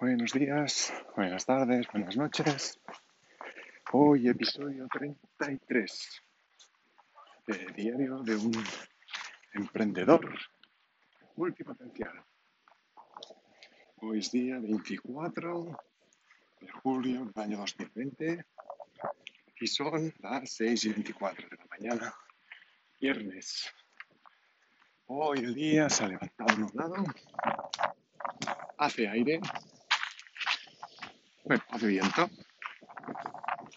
Buenos días, buenas tardes, buenas noches. Hoy episodio 33 de Diario de un Emprendedor Multipotencial. Hoy es día 24 de julio del año 2020 y son las 6 y 24 de la mañana, viernes. Hoy el día se ha levantado nublado, hace aire hace viento.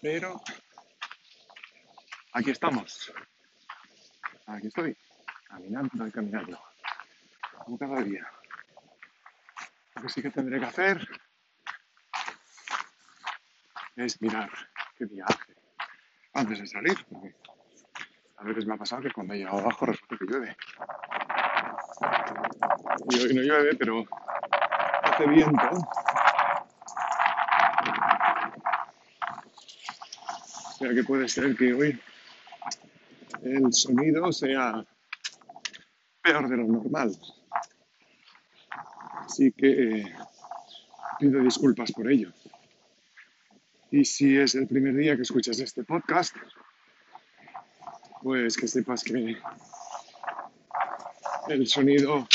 Pero aquí estamos. Aquí estoy, caminando y caminando. Como cada día. Lo que sí que tendré que hacer es mirar qué día antes de salir. Porque a veces me ha pasado que cuando he llegado abajo resulta que llueve. Y hoy no llueve, pero hace viento que puede ser que hoy el sonido sea peor de lo normal. Así que eh, pido disculpas por ello. Y si es el primer día que escuchas este podcast, pues que sepas que el sonido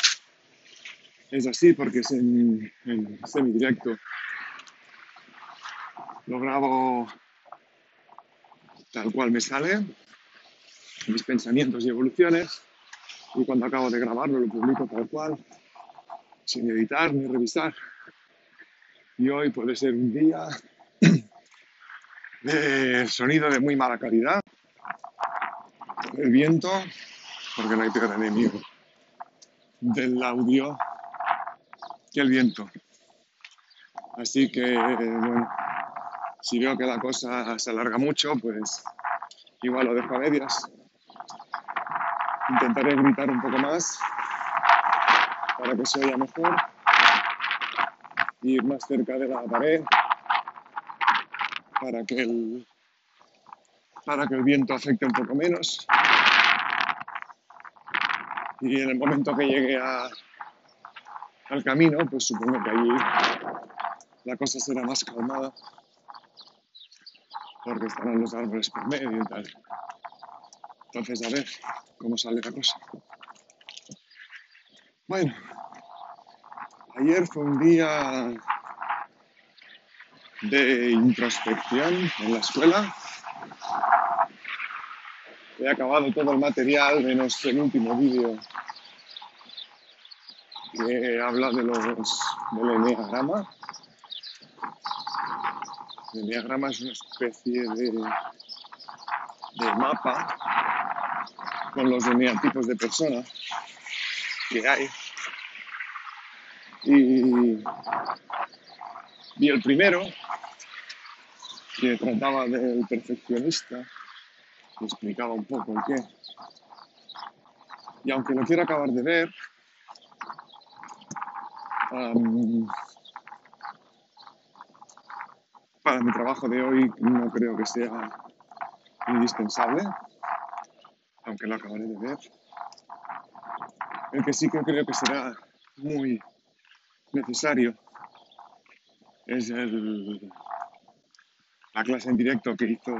es así porque es en, en semidirecto. Lo grabo tal cual me sale, mis pensamientos y evoluciones, y cuando acabo de grabarlo lo publico tal cual, sin editar ni revisar. Y hoy puede ser un día de sonido de muy mala calidad, el viento, porque no hay peor enemigo del audio que el viento. Así que, bueno, si veo que la cosa se alarga mucho, pues igual lo dejo a medias. Intentaré gritar un poco más para que se oiga mejor. Ir más cerca de la pared para que el, para que el viento afecte un poco menos. Y en el momento que llegue al camino, pues supongo que allí la cosa será más calmada porque estarán los árboles por medio y tal. Entonces, a ver cómo sale la cosa. Bueno, ayer fue un día de introspección en la escuela. He acabado todo el material, menos el último vídeo que habla de los, del enneagrama el diagrama es una especie de, de mapa con los eneatipos de personas que hay. Y vi el primero, que trataba del perfeccionista, y explicaba un poco el qué. Y aunque lo quiero acabar de ver, mi trabajo de hoy no creo que sea indispensable, aunque lo acabaré de ver. El que sí que creo que será muy necesario es la clase en directo que hizo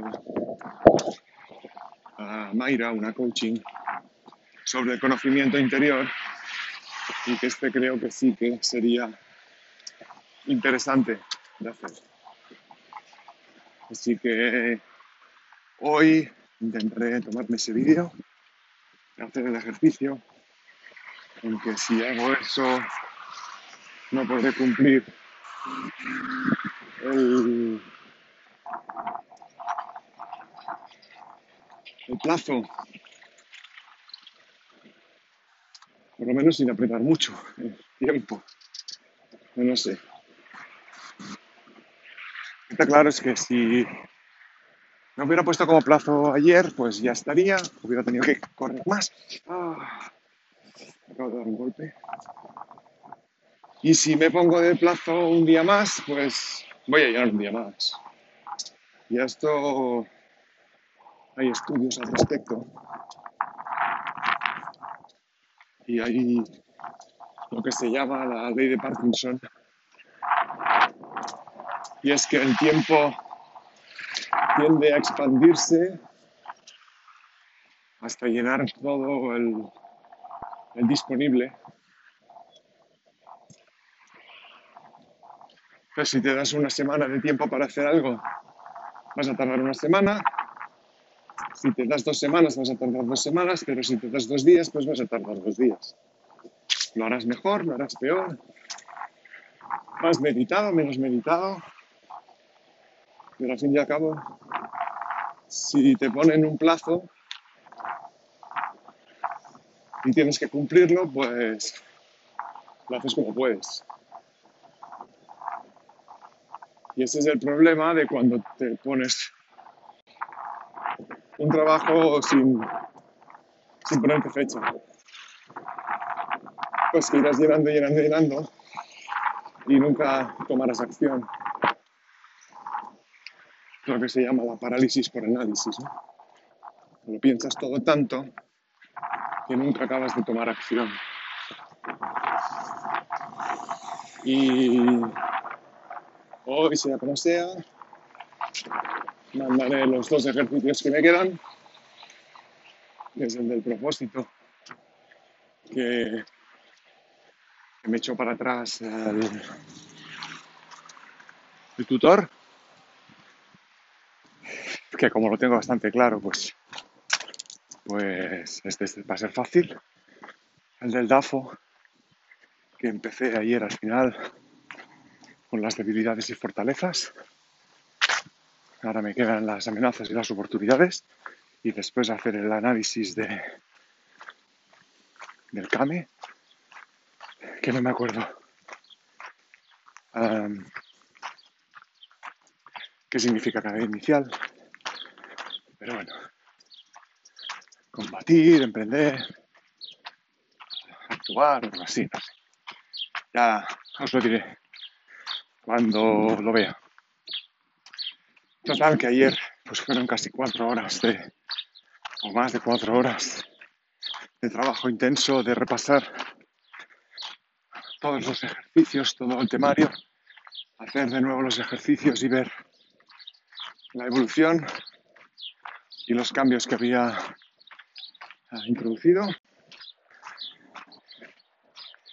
a Mayra, una coaching, sobre el conocimiento interior y que este creo que sí que sería interesante de hacer. Así que hoy intentaré tomarme ese vídeo, hacer el ejercicio, aunque si hago eso no podré cumplir el, plazo, por lo menos sin apretar mucho el tiempo, no sé claro es que si me hubiera puesto como plazo ayer, pues ya estaría, hubiera tenido que correr más. Ah, acabo de dar un golpe. Y si me pongo de plazo un día más, pues voy a llegar un día más. Y esto hay estudios al respecto. Y hay lo que se llama la ley de Parkinson, y es que el tiempo tiende a expandirse hasta llenar todo el, disponible. Entonces, si te das una semana de tiempo para hacer algo, vas a tardar una semana. Si te das dos semanas, vas a tardar dos semanas, pero si te das dos días, pues vas a tardar dos días. Lo harás mejor, lo harás peor. Más meditado, menos meditado. Pero al fin y al cabo, si te ponen un plazo y tienes que cumplirlo, pues lo haces como puedes. Y ese es el problema de cuando te pones un trabajo sin, sin ponerte fecha. Pues que irás llenando, llenando, llenando y nunca tomarás acción. Lo que se llama la parálisis por análisis. Lo piensas todo tanto que nunca acabas de tomar acción. Y hoy, sea como sea, mandaré los dos ejercicios que me quedan, que es el del propósito, que, me echó para atrás el tutor, que como lo tengo bastante claro, pues, pues este va a ser fácil. El del DAFO, que empecé ayer al final con las debilidades y fortalezas. Ahora me quedan las amenazas y las oportunidades y después hacer el análisis de del CAME, que no me acuerdo. Qué significa cada inicial. Pero bueno, combatir, emprender, actuar, algo así. Ya os lo diré cuando lo vea. Total, que ayer pues fueron casi cuatro horas de, o más de cuatro horas de trabajo intenso, de repasar todos los ejercicios, todo el temario, hacer de nuevo los ejercicios y ver la evolución y los cambios que había ah, introducido.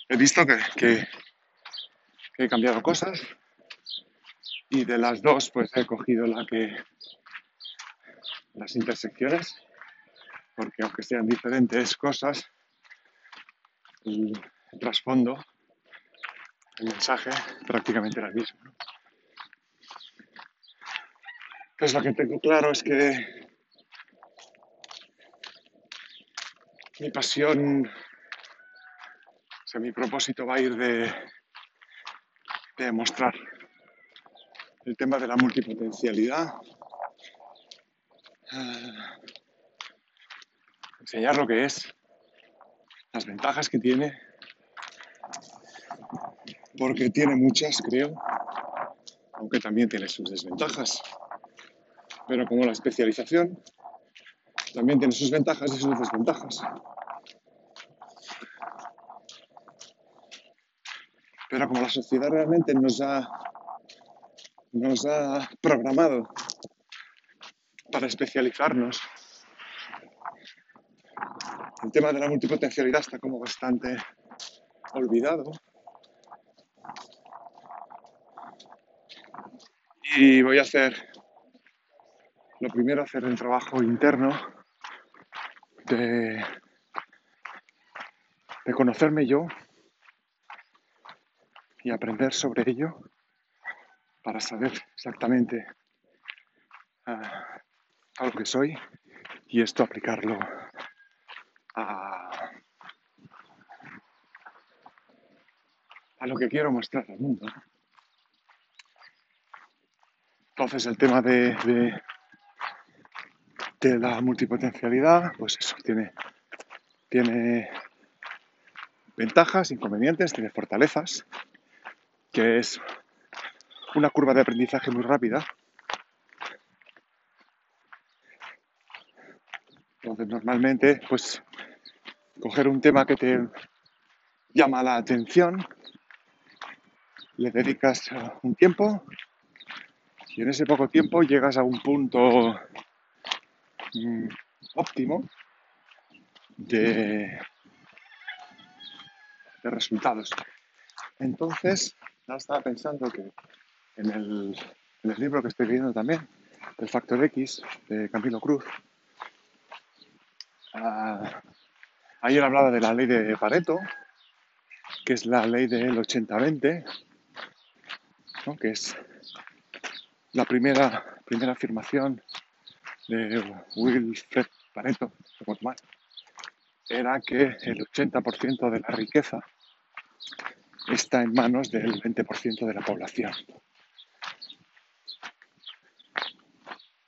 He visto que, que- he cambiado cosas y de las dos pues he cogido la que las intersecciones porque aunque sean diferentes cosas el, el trasfondo el mensaje prácticamente era el mismo ¿no? pues lo que tengo claro es que mi pasión o sea mi propósito va a ir de, mostrar el tema de la multipotencialidad ah, enseñar lo que es las ventajas que tiene porque tiene muchas creo aunque también tiene sus desventajas pero como la especialización también tiene sus ventajas y sus desventajas. Pero como la sociedad realmente nos ha, nos ha programado para especializarnos, el tema de la multipotencialidad está como bastante olvidado. Y voy a hacer, lo primero, hacer el trabajo interno de, de conocerme yo y aprender sobre ello para saber exactamente ah, a lo que soy y esto aplicarlo a, lo que quiero mostrar al mundo. Entonces el tema de, de, de la multipotencialidad, pues eso, tiene, tiene ventajas, inconvenientes, tiene fortalezas, que es una curva de aprendizaje muy rápida. Entonces normalmente, pues coger un tema que te llama la atención, le dedicas uh, un tiempo, Y en ese poco tiempo llegas a un punto mm, óptimo de resultados. Entonces, estaba pensando que en el, libro que estoy leyendo también, El Factor X, de Camilo Cruz, ah, ayer hablaba de la ley de Pareto, que es la ley del 80-20, ¿no? que es la primera, primera afirmación de Wilfred Pareto, era que el 80% de la riqueza está en manos del 20% de la población.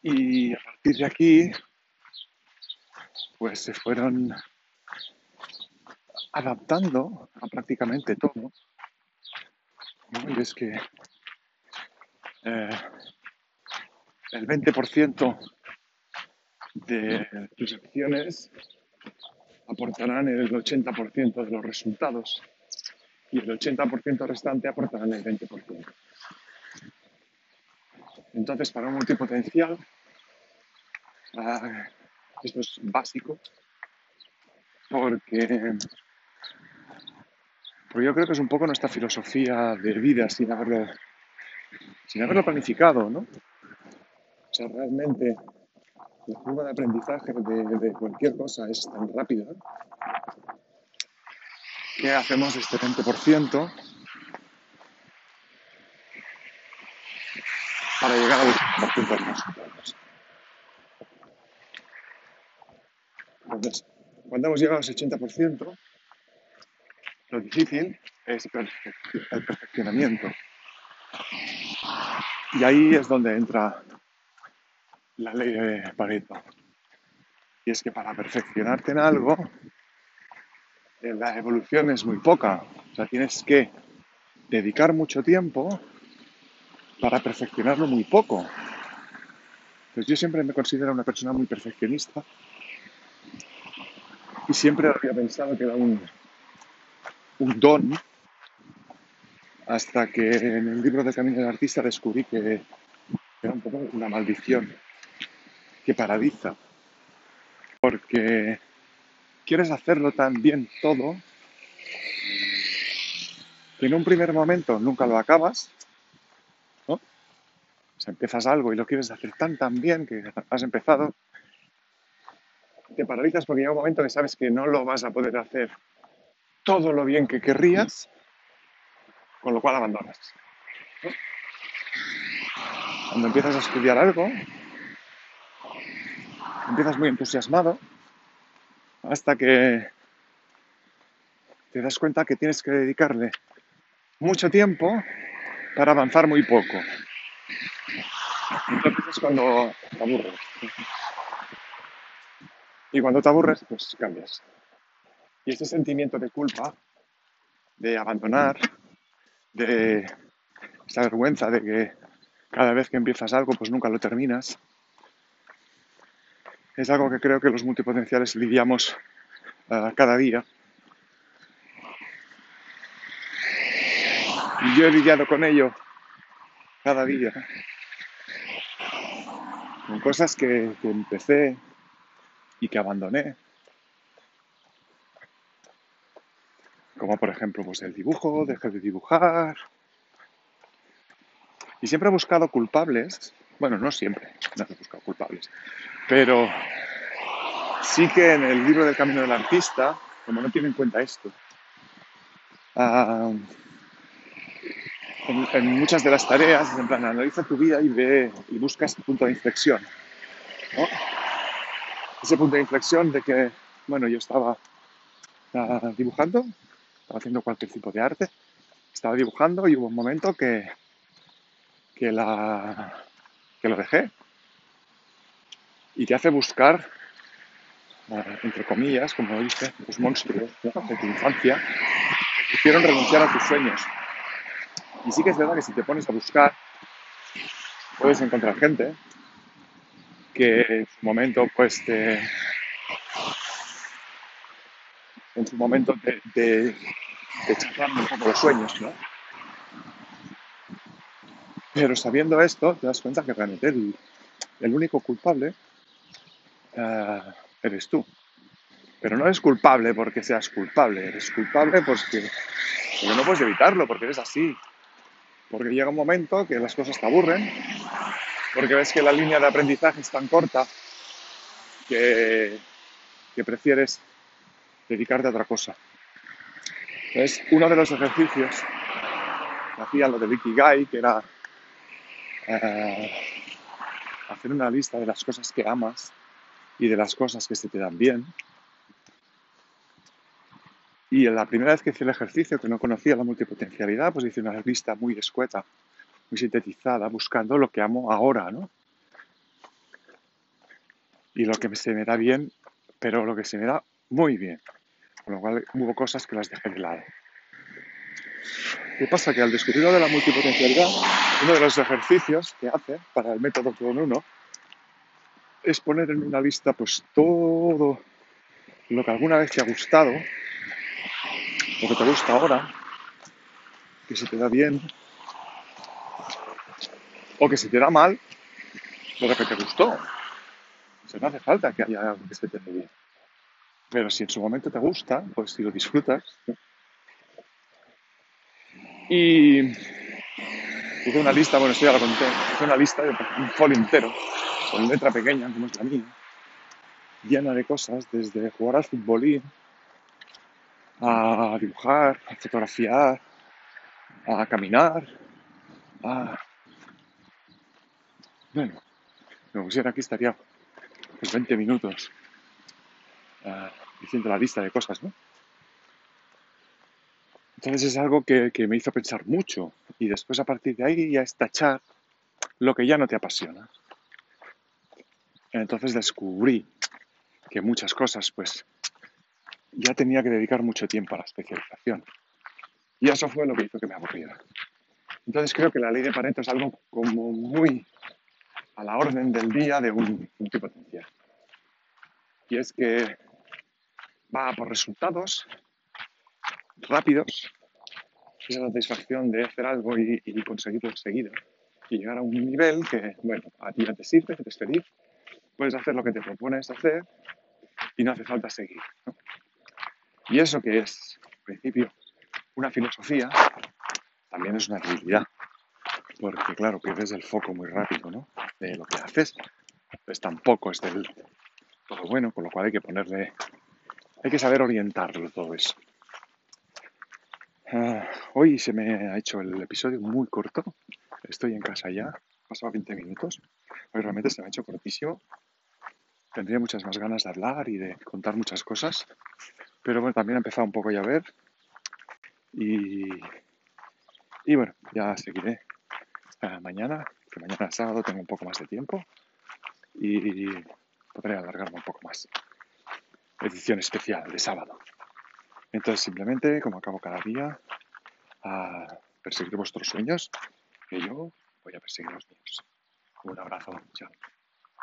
Y a partir de aquí, pues se fueron adaptando a prácticamente todo. Y es que eh, el 20% de tus acciones aportarán el 80% de los resultados y el 80% restante aportarán el 20%. Entonces, para un multipotencial, esto es básico, porque, porque yo creo que es un poco nuestra filosofía de vida sin haberlo, sin haberlo planificado, ¿no? O sea, realmente la curva de aprendizaje de, de cualquier cosa es tan rápida que hacemos este 20% para llegar al 80% de los resultados. Entonces, cuando hemos llegado a ese 80%, lo difícil es el perfeccionamiento. Y ahí es donde entra la ley de Pareto. Y es que para perfeccionarte en algo, la evolución es muy poca. O sea, tienes que dedicar mucho tiempo para perfeccionarlo muy poco. Pues yo siempre me considero una persona muy perfeccionista y siempre había pensado que era un, un don hasta que en el libro de Camino del Artista descubrí que era un poco una maldición que paraliza porque quieres hacerlo tan bien todo que en un primer momento nunca lo acabas, ¿no? O sea, empiezas algo y lo quieres hacer tan tan bien que has empezado, te paralizas porque llega un momento que sabes que no lo vas a poder hacer todo lo bien que querrías, con lo cual abandonas. Cuando empiezas a estudiar algo, empiezas muy entusiasmado, hasta que te das cuenta que tienes que dedicarle mucho tiempo para avanzar muy poco. Entonces es cuando te aburres. Y cuando te aburres, pues cambias. Y ese sentimiento de culpa, de abandonar, de esa vergüenza de que cada vez que empiezas algo, pues nunca lo terminas, es algo que creo que los multipotenciales lidiamos uh, cada día. Yo he lidiado con ello cada día. Con cosas que, que empecé y que abandoné. Como por ejemplo pues el dibujo, dejé de dibujar. Y siempre he buscado culpables. Bueno, no siempre, no he buscado culpables. Pero sí que en el libro del camino del artista, como no tiene en cuenta esto, uh, en, muchas de las tareas, en plan, analiza tu vida y ve y busca ese punto de inflexión. Ese punto de inflexión de que, bueno, yo estaba uh, dibujando, estaba haciendo cualquier tipo de arte, estaba dibujando y hubo un momento que, que, la, que lo dejé, y te hace buscar, eh, entre comillas, como dice, los monstruos de tu infancia que hicieron renunciar a tus sueños. Y sí que es verdad que si te pones a buscar, puedes encontrar gente que en su momento, pues, te, en su momento te, te, te un poco los sueños, ¿no? Pero sabiendo esto, te das cuenta que realmente el único culpable eh, eres tú. Pero no eres culpable porque seas culpable, eres culpable porque, porque no puedes evitarlo, porque eres así. Porque llega un momento que las cosas te aburren, porque ves que la línea de aprendizaje es tan corta que, que prefieres dedicarte a otra cosa. Entonces, uno de los ejercicios que hacía lo de Vicky Guy, que era eh, hacer una lista de las cosas que amas y de las cosas que se te dan bien. Y la primera vez que hice el ejercicio, que no conocía la multipotencialidad, pues hice una lista muy escueta, muy sintetizada, buscando lo que amo ahora, ¿no? Y lo que se me da bien, pero lo que se me da muy bien. Con lo cual hubo cosas que las dejé de lado. ¿Qué pasa? Que al descubrir lo de la multipotencialidad, uno de los ejercicios que hace para el método con uno es poner en una lista pues todo lo que alguna vez te ha gustado, lo que te gusta ahora, que se te da bien, o que se te da mal, lo que te gustó. O sea, no hace falta que haya algo que se te dé bien. Pero si en su momento te gusta, pues si lo disfrutas. Y hice una lista, bueno, esto ya lo conté, hice una lista de un folio entero, con letra pequeña, como es la mía, llena de cosas, desde jugar al futbolín, a dibujar, a fotografiar, a caminar, a... Bueno, me pusiera aquí estaría pues 20 minutos uh, diciendo la lista de cosas, ¿no? Entonces es algo que, que, me hizo pensar mucho y después a partir de ahí ya es tachar lo que ya no te apasiona. Entonces descubrí que muchas cosas pues ya tenía que dedicar mucho tiempo a la especialización. Y eso fue lo que hizo que me aburriera. Entonces creo que la ley de Pareto es algo como muy a la orden del día de un multipotencial. Y es que va por resultados rápidos, esa satisfacción de hacer algo y, y conseguirlo enseguida. Y llegar a un nivel que, bueno, a ti ya te sirve, que te es feliz, puedes hacer lo que te propones hacer y no hace falta seguir. Y eso que es, en principio, una filosofía, también es una debilidad. Porque, claro, pierdes el foco muy rápido. De lo que haces. Pues tampoco es del todo bueno, con lo cual hay que ponerle, hay que saber orientarlo todo eso. Uh, hoy se me ha hecho el episodio muy corto. Estoy en casa ya, pasado 20 minutos. Hoy realmente se me ha hecho cortísimo. Tendría muchas más ganas de hablar y de contar muchas cosas. Pero bueno, también ha empezado un poco a llover. Y, y bueno, ya seguiré mañana, que mañana sábado tengo un poco más de tiempo. Y podré alargarme un poco más. Edición especial de sábado. Entonces, simplemente, como acabo cada día, a perseguir vuestros sueños, que yo voy a perseguir los míos. Un abrazo, chao.